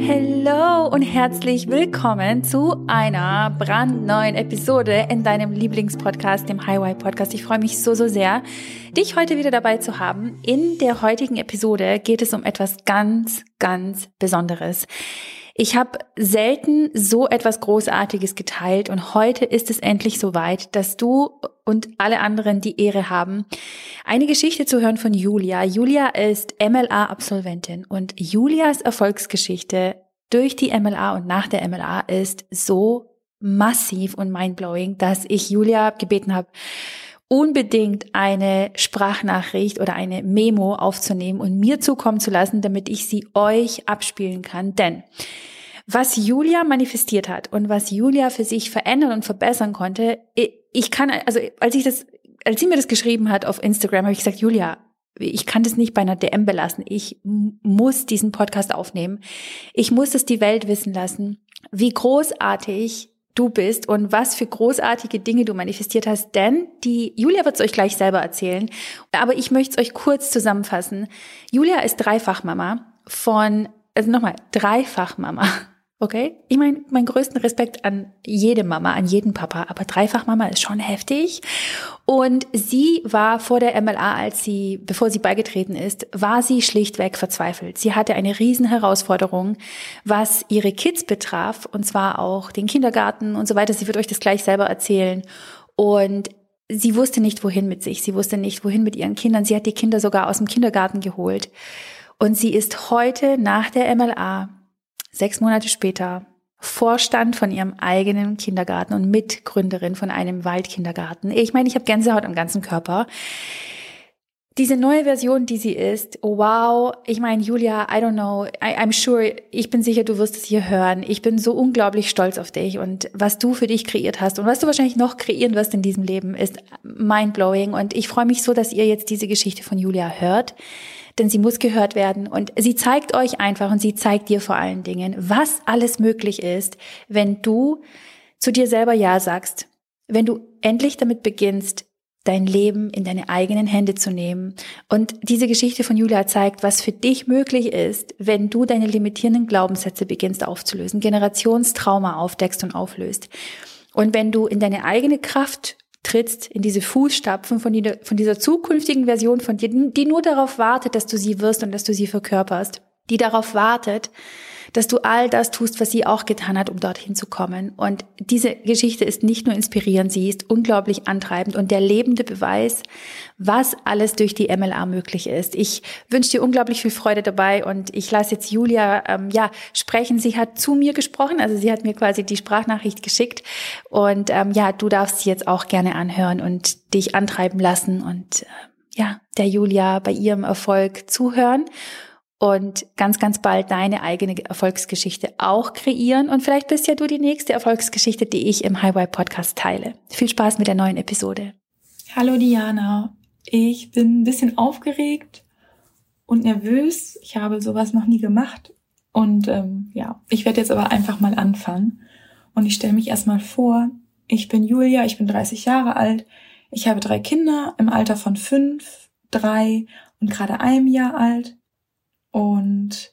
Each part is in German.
Hallo und herzlich willkommen zu einer brandneuen Episode in deinem Lieblingspodcast, dem Highway Podcast. Ich freue mich so, so sehr, dich heute wieder dabei zu haben. In der heutigen Episode geht es um etwas ganz, ganz Besonderes. Ich habe selten so etwas Großartiges geteilt und heute ist es endlich soweit, dass du und alle anderen die Ehre haben, eine Geschichte zu hören von Julia. Julia ist MLA-Absolventin und Julias Erfolgsgeschichte durch die MLA und nach der MLA ist so massiv und mindblowing, dass ich Julia gebeten habe, unbedingt eine Sprachnachricht oder eine Memo aufzunehmen und mir zukommen zu lassen, damit ich sie euch abspielen kann. Denn was Julia manifestiert hat und was Julia für sich verändern und verbessern konnte, ich kann, also als ich das, als sie mir das geschrieben hat auf Instagram, habe ich gesagt, Julia, ich kann das nicht bei einer DM belassen. Ich muss diesen Podcast aufnehmen. Ich muss es die Welt wissen lassen, wie großartig du bist und was für großartige Dinge du manifestiert hast. Denn die Julia wird es euch gleich selber erzählen. Aber ich möchte es euch kurz zusammenfassen. Julia ist Dreifachmama von, also nochmal, Dreifachmama Okay? Ich meine, meinen größten Respekt an jede Mama, an jeden Papa, aber Dreifachmama ist schon heftig. Und sie war vor der MLA, als sie, bevor sie beigetreten ist, war sie schlichtweg verzweifelt. Sie hatte eine riesen Herausforderung, was ihre Kids betraf, und zwar auch den Kindergarten und so weiter. Sie wird euch das gleich selber erzählen. Und sie wusste nicht, wohin mit sich. Sie wusste nicht, wohin mit ihren Kindern. Sie hat die Kinder sogar aus dem Kindergarten geholt. Und sie ist heute nach der MLA sechs Monate später Vorstand von ihrem eigenen Kindergarten und Mitgründerin von einem Waldkindergarten. Ich meine, ich habe Gänsehaut am ganzen Körper. Diese neue Version, die sie ist, wow, ich meine, Julia, I don't know, I, I'm sure, ich bin sicher, du wirst es hier hören. Ich bin so unglaublich stolz auf dich und was du für dich kreiert hast und was du wahrscheinlich noch kreieren wirst in diesem Leben, ist mindblowing und ich freue mich so, dass ihr jetzt diese Geschichte von Julia hört denn sie muss gehört werden. Und sie zeigt euch einfach und sie zeigt dir vor allen Dingen, was alles möglich ist, wenn du zu dir selber Ja sagst, wenn du endlich damit beginnst, dein Leben in deine eigenen Hände zu nehmen. Und diese Geschichte von Julia zeigt, was für dich möglich ist, wenn du deine limitierenden Glaubenssätze beginnst aufzulösen, Generationstrauma aufdeckst und auflöst. Und wenn du in deine eigene Kraft trittst in diese Fußstapfen von, die, von dieser zukünftigen Version von dir, die nur darauf wartet, dass du sie wirst und dass du sie verkörperst, die darauf wartet, dass du all das tust, was sie auch getan hat, um dorthin zu kommen. Und diese Geschichte ist nicht nur inspirierend, sie ist unglaublich antreibend und der lebende Beweis, was alles durch die MLA möglich ist. Ich wünsche dir unglaublich viel Freude dabei und ich lasse jetzt Julia ähm, ja sprechen. Sie hat zu mir gesprochen, also sie hat mir quasi die Sprachnachricht geschickt und ähm, ja, du darfst sie jetzt auch gerne anhören und dich antreiben lassen und äh, ja, der Julia bei ihrem Erfolg zuhören und ganz, ganz bald deine eigene Erfolgsgeschichte auch kreieren. Und vielleicht bist ja du die nächste Erfolgsgeschichte, die ich im Highway Podcast teile. Viel Spaß mit der neuen Episode. Hallo Diana. Ich bin ein bisschen aufgeregt und nervös. Ich habe sowas noch nie gemacht. Und ähm, ja, ich werde jetzt aber einfach mal anfangen. Und ich stelle mich erstmal vor. Ich bin Julia, ich bin 30 Jahre alt. Ich habe drei Kinder im Alter von fünf, drei und gerade einem Jahr alt. Und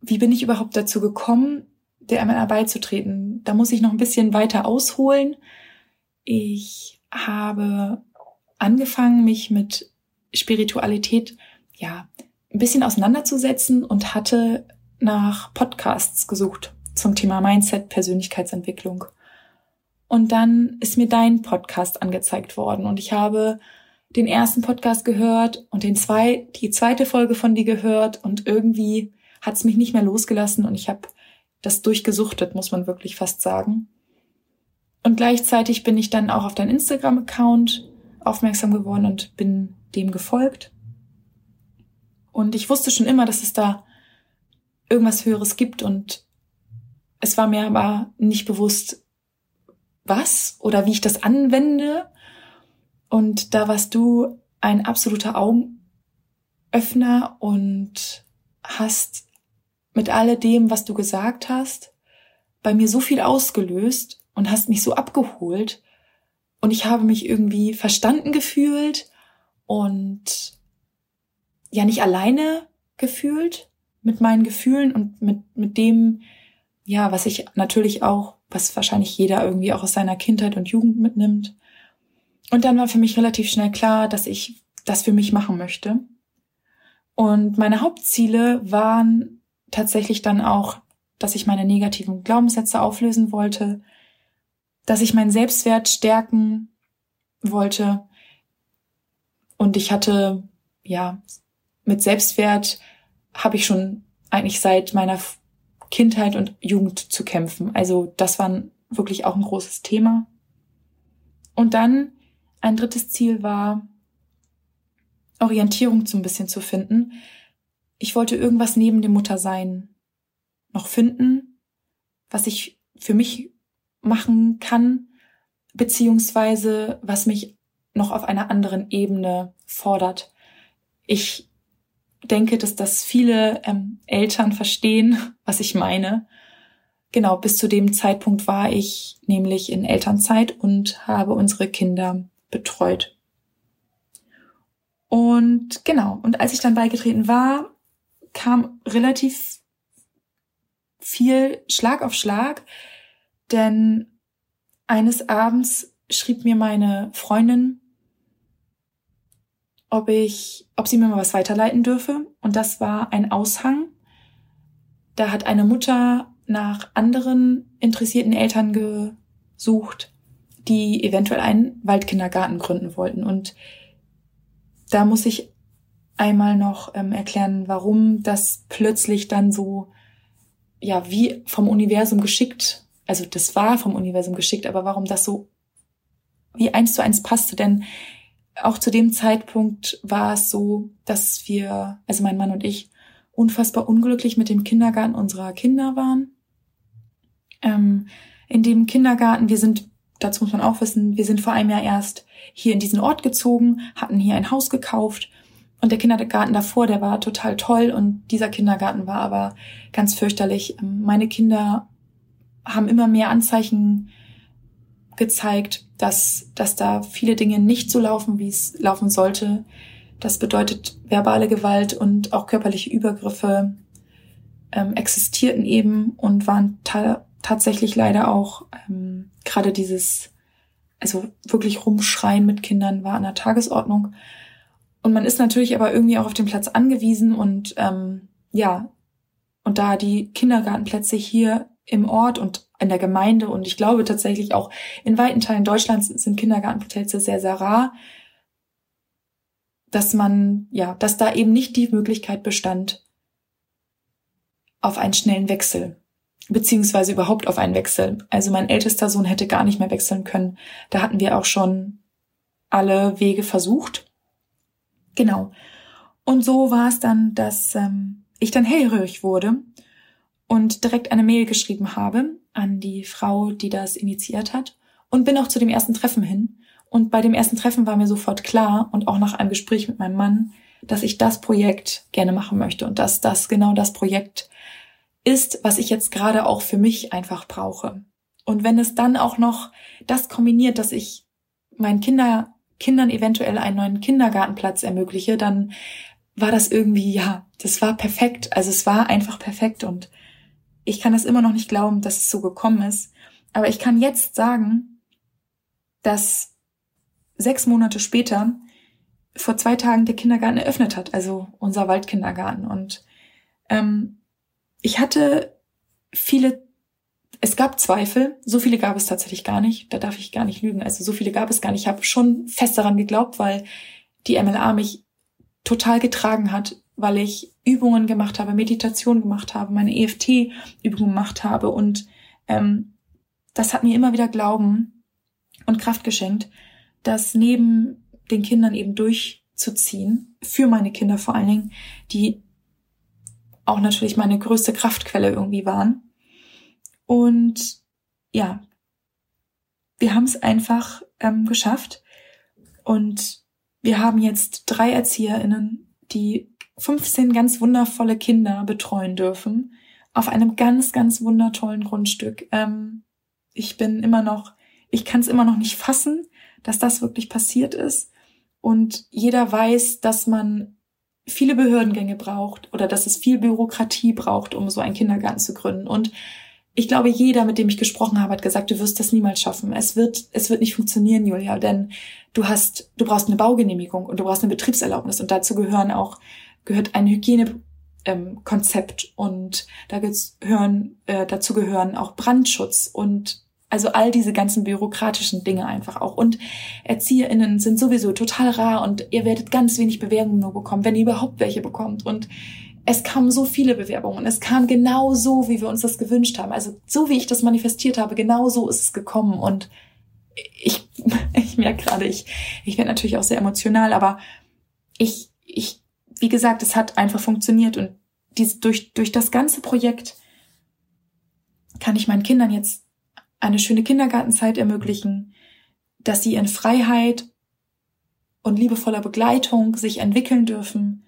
wie bin ich überhaupt dazu gekommen, der MLA beizutreten? Da muss ich noch ein bisschen weiter ausholen. Ich habe angefangen, mich mit Spiritualität, ja, ein bisschen auseinanderzusetzen und hatte nach Podcasts gesucht zum Thema Mindset, Persönlichkeitsentwicklung. Und dann ist mir dein Podcast angezeigt worden und ich habe den ersten Podcast gehört und den zwei, die zweite Folge von dir gehört und irgendwie hat es mich nicht mehr losgelassen und ich habe das durchgesuchtet, muss man wirklich fast sagen. Und gleichzeitig bin ich dann auch auf dein Instagram-Account aufmerksam geworden und bin dem gefolgt. Und ich wusste schon immer, dass es da irgendwas Höheres gibt und es war mir aber nicht bewusst, was oder wie ich das anwende und da warst du ein absoluter Augenöffner und hast mit alledem, was du gesagt hast, bei mir so viel ausgelöst und hast mich so abgeholt. Und ich habe mich irgendwie verstanden gefühlt und ja nicht alleine gefühlt, mit meinen Gefühlen und mit, mit dem, ja, was ich natürlich auch, was wahrscheinlich jeder irgendwie auch aus seiner Kindheit und Jugend mitnimmt. Und dann war für mich relativ schnell klar, dass ich das für mich machen möchte. Und meine Hauptziele waren tatsächlich dann auch, dass ich meine negativen Glaubenssätze auflösen wollte, dass ich meinen Selbstwert stärken wollte. Und ich hatte, ja, mit Selbstwert habe ich schon eigentlich seit meiner Kindheit und Jugend zu kämpfen. Also das war wirklich auch ein großes Thema. Und dann ein drittes Ziel war, Orientierung so ein bisschen zu finden. Ich wollte irgendwas neben dem Muttersein noch finden, was ich für mich machen kann, beziehungsweise was mich noch auf einer anderen Ebene fordert. Ich denke, dass das viele ähm, Eltern verstehen, was ich meine. Genau, bis zu dem Zeitpunkt war ich nämlich in Elternzeit und habe unsere Kinder betreut. Und genau, und als ich dann beigetreten war, kam relativ viel Schlag auf Schlag, denn eines Abends schrieb mir meine Freundin, ob ich, ob sie mir mal was weiterleiten dürfe. Und das war ein Aushang. Da hat eine Mutter nach anderen interessierten Eltern gesucht, die eventuell einen Waldkindergarten gründen wollten. Und da muss ich einmal noch ähm, erklären, warum das plötzlich dann so, ja, wie vom Universum geschickt, also das war vom Universum geschickt, aber warum das so wie eins zu eins passte, denn auch zu dem Zeitpunkt war es so, dass wir, also mein Mann und ich, unfassbar unglücklich mit dem Kindergarten unserer Kinder waren. Ähm, in dem Kindergarten, wir sind, dazu muss man auch wissen, wir sind vor einem Jahr erst hier in diesen Ort gezogen, hatten hier ein Haus gekauft und der Kindergarten davor, der war total toll und dieser Kindergarten war aber ganz fürchterlich. Ähm, meine Kinder haben immer mehr Anzeichen gezeigt, dass, dass da viele Dinge nicht so laufen, wie es laufen sollte. Das bedeutet, verbale Gewalt und auch körperliche Übergriffe ähm, existierten eben und waren tatsächlich leider auch ähm, gerade dieses, also wirklich rumschreien mit Kindern war an der Tagesordnung. Und man ist natürlich aber irgendwie auch auf den Platz angewiesen und ähm, ja, und da die Kindergartenplätze hier im Ort und in der Gemeinde und ich glaube tatsächlich auch in weiten Teilen Deutschlands sind Kindergartenplätze sehr, sehr rar, dass man, ja, dass da eben nicht die Möglichkeit bestand auf einen schnellen Wechsel, beziehungsweise überhaupt auf einen Wechsel. Also mein ältester Sohn hätte gar nicht mehr wechseln können. Da hatten wir auch schon alle Wege versucht. Genau. Und so war es dann, dass ähm, ich dann hellhörig wurde und direkt eine Mail geschrieben habe an die Frau, die das initiiert hat und bin auch zu dem ersten Treffen hin. Und bei dem ersten Treffen war mir sofort klar und auch nach einem Gespräch mit meinem Mann, dass ich das Projekt gerne machen möchte und dass das genau das Projekt ist, was ich jetzt gerade auch für mich einfach brauche. Und wenn es dann auch noch das kombiniert, dass ich meinen Kinder, Kindern eventuell einen neuen Kindergartenplatz ermögliche, dann war das irgendwie, ja, das war perfekt. Also es war einfach perfekt und ich kann das immer noch nicht glauben, dass es so gekommen ist. Aber ich kann jetzt sagen, dass sechs Monate später vor zwei Tagen der Kindergarten eröffnet hat, also unser Waldkindergarten. Und ähm, ich hatte viele, es gab Zweifel, so viele gab es tatsächlich gar nicht, da darf ich gar nicht lügen, also so viele gab es gar nicht. Ich habe schon fest daran geglaubt, weil die MLA mich total getragen hat, weil ich Übungen gemacht habe, Meditation gemacht habe, meine EFT-Übungen gemacht habe. Und ähm, das hat mir immer wieder Glauben und Kraft geschenkt, das neben den Kindern eben durchzuziehen, für meine Kinder vor allen Dingen, die auch natürlich meine größte Kraftquelle irgendwie waren. Und ja, wir haben es einfach ähm, geschafft und wir haben jetzt drei ErzieherInnen, die 15 ganz wundervolle Kinder betreuen dürfen auf einem ganz, ganz wundertollen Grundstück. Ähm, ich bin immer noch, ich kann es immer noch nicht fassen, dass das wirklich passiert ist. Und jeder weiß, dass man viele Behördengänge braucht oder dass es viel Bürokratie braucht, um so einen Kindergarten zu gründen. Und ich glaube, jeder, mit dem ich gesprochen habe, hat gesagt, du wirst das niemals schaffen. Es wird, es wird nicht funktionieren, Julia, denn du hast, du brauchst eine Baugenehmigung und du brauchst eine Betriebserlaubnis und dazu gehören auch, gehört ein Hygienekonzept ähm, und da gehören, äh, dazu gehören auch Brandschutz und also all diese ganzen bürokratischen Dinge einfach auch. Und ErzieherInnen sind sowieso total rar und ihr werdet ganz wenig Bewerbungen nur bekommen, wenn ihr überhaupt welche bekommt. Und es kamen so viele Bewerbungen. Es kam genau so, wie wir uns das gewünscht haben. Also so, wie ich das manifestiert habe, genau so ist es gekommen. Und ich, ich merke gerade, ich, ich werde natürlich auch sehr emotional, aber ich, ich, wie gesagt, es hat einfach funktioniert und dies, durch, durch das ganze Projekt kann ich meinen Kindern jetzt eine schöne Kindergartenzeit ermöglichen, dass sie in Freiheit und liebevoller Begleitung sich entwickeln dürfen.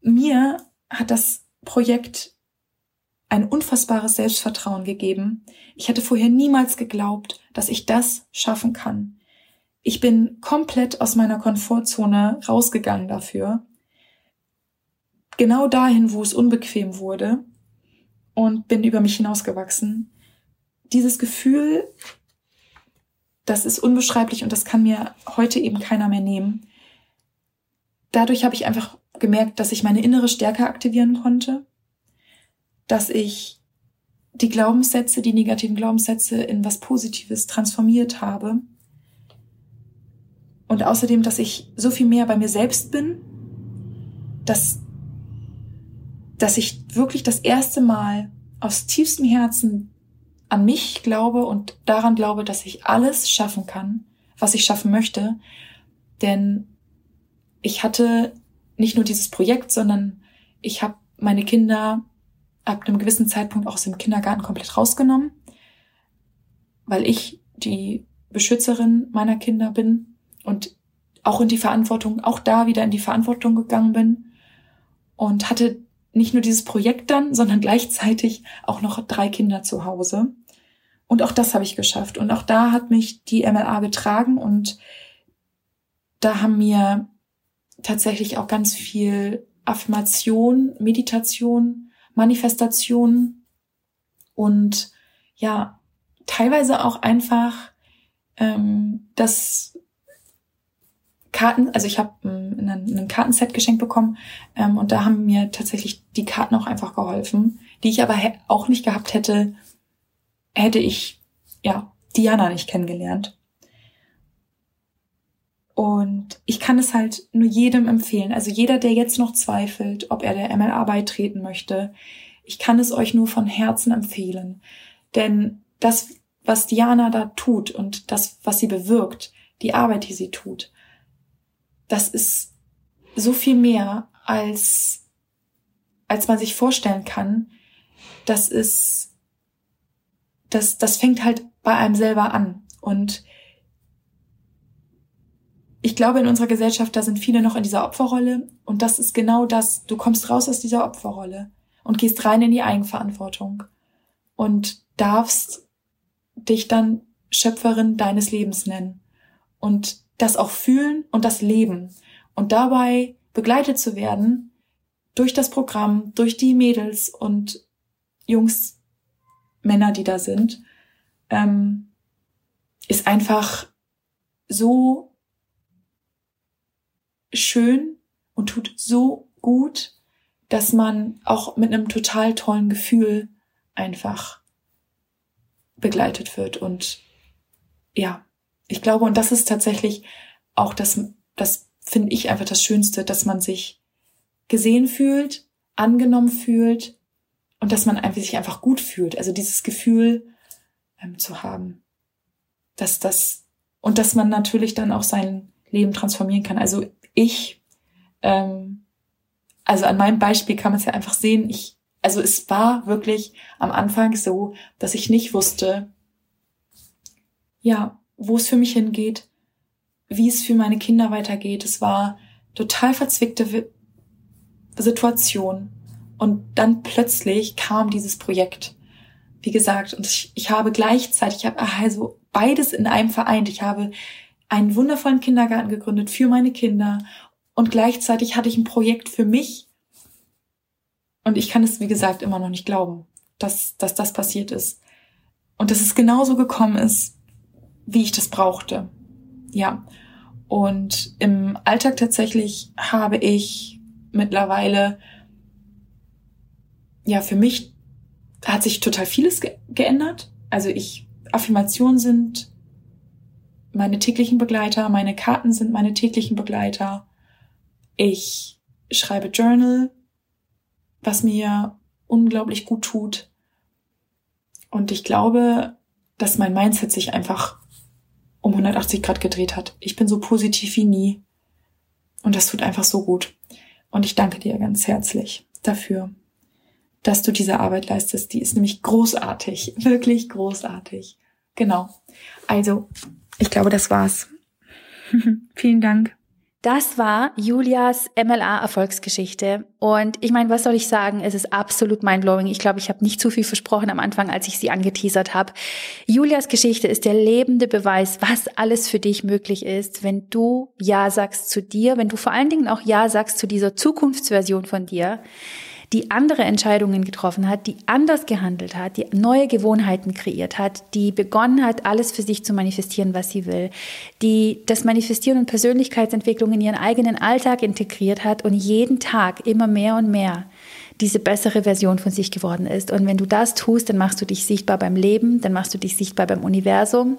Mir hat das Projekt ein unfassbares Selbstvertrauen gegeben. Ich hätte vorher niemals geglaubt, dass ich das schaffen kann. Ich bin komplett aus meiner Komfortzone rausgegangen dafür. Genau dahin, wo es unbequem wurde und bin über mich hinausgewachsen dieses Gefühl, das ist unbeschreiblich und das kann mir heute eben keiner mehr nehmen. Dadurch habe ich einfach gemerkt, dass ich meine innere Stärke aktivieren konnte, dass ich die Glaubenssätze, die negativen Glaubenssätze in was Positives transformiert habe. Und außerdem, dass ich so viel mehr bei mir selbst bin, dass, dass ich wirklich das erste Mal aus tiefstem Herzen an mich glaube und daran glaube, dass ich alles schaffen kann, was ich schaffen möchte. Denn ich hatte nicht nur dieses Projekt, sondern ich habe meine Kinder ab einem gewissen Zeitpunkt auch aus dem Kindergarten komplett rausgenommen, weil ich die Beschützerin meiner Kinder bin und auch in die Verantwortung, auch da wieder in die Verantwortung gegangen bin und hatte nicht nur dieses Projekt dann, sondern gleichzeitig auch noch drei Kinder zu Hause. Und auch das habe ich geschafft. Und auch da hat mich die MLA getragen und da haben mir tatsächlich auch ganz viel Affirmation, Meditation, Manifestation und ja, teilweise auch einfach ähm, das Karten, also ich habe ein, ein Kartenset geschenkt bekommen ähm, und da haben mir tatsächlich die Karten auch einfach geholfen, die ich aber auch nicht gehabt hätte, hätte ich, ja, Diana nicht kennengelernt. Und ich kann es halt nur jedem empfehlen. Also jeder, der jetzt noch zweifelt, ob er der MLA beitreten möchte, ich kann es euch nur von Herzen empfehlen. Denn das, was Diana da tut und das, was sie bewirkt, die Arbeit, die sie tut, das ist so viel mehr als, als man sich vorstellen kann. Das ist das, das fängt halt bei einem selber an. Und ich glaube, in unserer Gesellschaft, da sind viele noch in dieser Opferrolle. Und das ist genau das. Du kommst raus aus dieser Opferrolle und gehst rein in die Eigenverantwortung und darfst dich dann Schöpferin deines Lebens nennen und das auch fühlen und das leben und dabei begleitet zu werden durch das Programm, durch die Mädels und Jungs, Männer, die da sind, ähm, ist einfach so schön und tut so gut, dass man auch mit einem total tollen Gefühl einfach begleitet wird. Und ja, ich glaube, und das ist tatsächlich auch das, das finde ich einfach das Schönste, dass man sich gesehen fühlt, angenommen fühlt und dass man sich einfach gut fühlt. Also dieses Gefühl ähm, zu haben, dass das und dass man natürlich dann auch sein Leben transformieren kann. Also ich, ähm, also an meinem Beispiel kann man es ja einfach sehen. Ich, also es war wirklich am Anfang so, dass ich nicht wusste, ja, wo es für mich hingeht, wie es für meine Kinder weitergeht. Es war total verzwickte Situation. Und dann plötzlich kam dieses Projekt. Wie gesagt, und ich, ich habe gleichzeitig, ich habe also beides in einem vereint. Ich habe einen wundervollen Kindergarten gegründet für meine Kinder und gleichzeitig hatte ich ein Projekt für mich. Und ich kann es, wie gesagt, immer noch nicht glauben, dass, dass das passiert ist. Und dass es genauso gekommen ist, wie ich das brauchte. Ja. Und im Alltag tatsächlich habe ich mittlerweile, ja, für mich hat sich total vieles ge geändert. Also ich, Affirmationen sind meine täglichen Begleiter, meine Karten sind meine täglichen Begleiter. Ich schreibe Journal, was mir unglaublich gut tut. Und ich glaube, dass mein Mindset sich einfach um 180 Grad gedreht hat. Ich bin so positiv wie nie. Und das tut einfach so gut. Und ich danke dir ganz herzlich dafür, dass du diese Arbeit leistest. Die ist nämlich großartig. Wirklich großartig. Genau. Also, ich glaube, das war's. Vielen Dank. Das war Julias MLA-Erfolgsgeschichte. Und ich meine, was soll ich sagen? Es ist absolut mindblowing. Ich glaube, ich habe nicht zu viel versprochen am Anfang, als ich sie angeteasert habe. Julias Geschichte ist der lebende Beweis, was alles für dich möglich ist, wenn du Ja sagst zu dir, wenn du vor allen Dingen auch Ja sagst zu dieser Zukunftsversion von dir die andere Entscheidungen getroffen hat, die anders gehandelt hat, die neue Gewohnheiten kreiert hat, die begonnen hat, alles für sich zu manifestieren, was sie will, die das Manifestieren und Persönlichkeitsentwicklung in ihren eigenen Alltag integriert hat und jeden Tag immer mehr und mehr diese bessere Version von sich geworden ist. Und wenn du das tust, dann machst du dich sichtbar beim Leben, dann machst du dich sichtbar beim Universum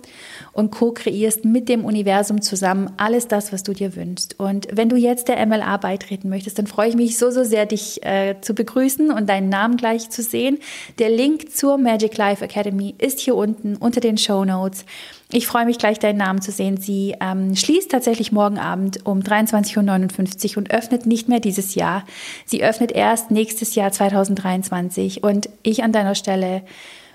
und co-kreierst mit dem Universum zusammen alles das, was du dir wünschst. Und wenn du jetzt der MLA beitreten möchtest, dann freue ich mich so, so sehr, dich äh, zu begrüßen und deinen Namen gleich zu sehen. Der Link zur Magic Life Academy ist hier unten unter den Show Notes. Ich freue mich gleich, deinen Namen zu sehen. Sie ähm, schließt tatsächlich morgen Abend um 23.59 Uhr und öffnet nicht mehr dieses Jahr. Sie öffnet erst nächstes Jahr 2023. Und ich an deiner Stelle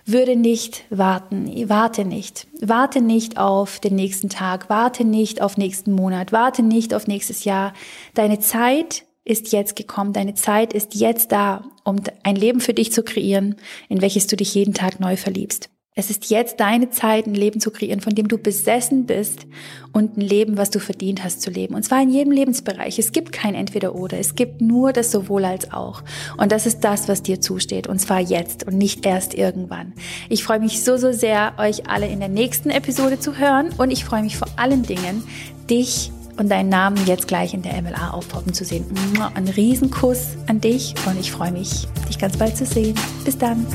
würde nicht warten. Warte nicht. Warte nicht auf den nächsten Tag. Warte nicht auf nächsten Monat. Warte nicht auf nächstes Jahr. Deine Zeit ist jetzt gekommen. Deine Zeit ist jetzt da, um ein Leben für dich zu kreieren, in welches du dich jeden Tag neu verliebst. Es ist jetzt deine Zeit, ein Leben zu kreieren, von dem du besessen bist und ein Leben, was du verdient hast zu leben. Und zwar in jedem Lebensbereich. Es gibt kein Entweder-Oder. Es gibt nur das sowohl als auch. Und das ist das, was dir zusteht. Und zwar jetzt und nicht erst irgendwann. Ich freue mich so, so sehr, euch alle in der nächsten Episode zu hören. Und ich freue mich vor allen Dingen, dich und deinen Namen jetzt gleich in der MLA aufpoppen zu sehen. Ein Riesenkuss an dich und ich freue mich, dich ganz bald zu sehen. Bis dann.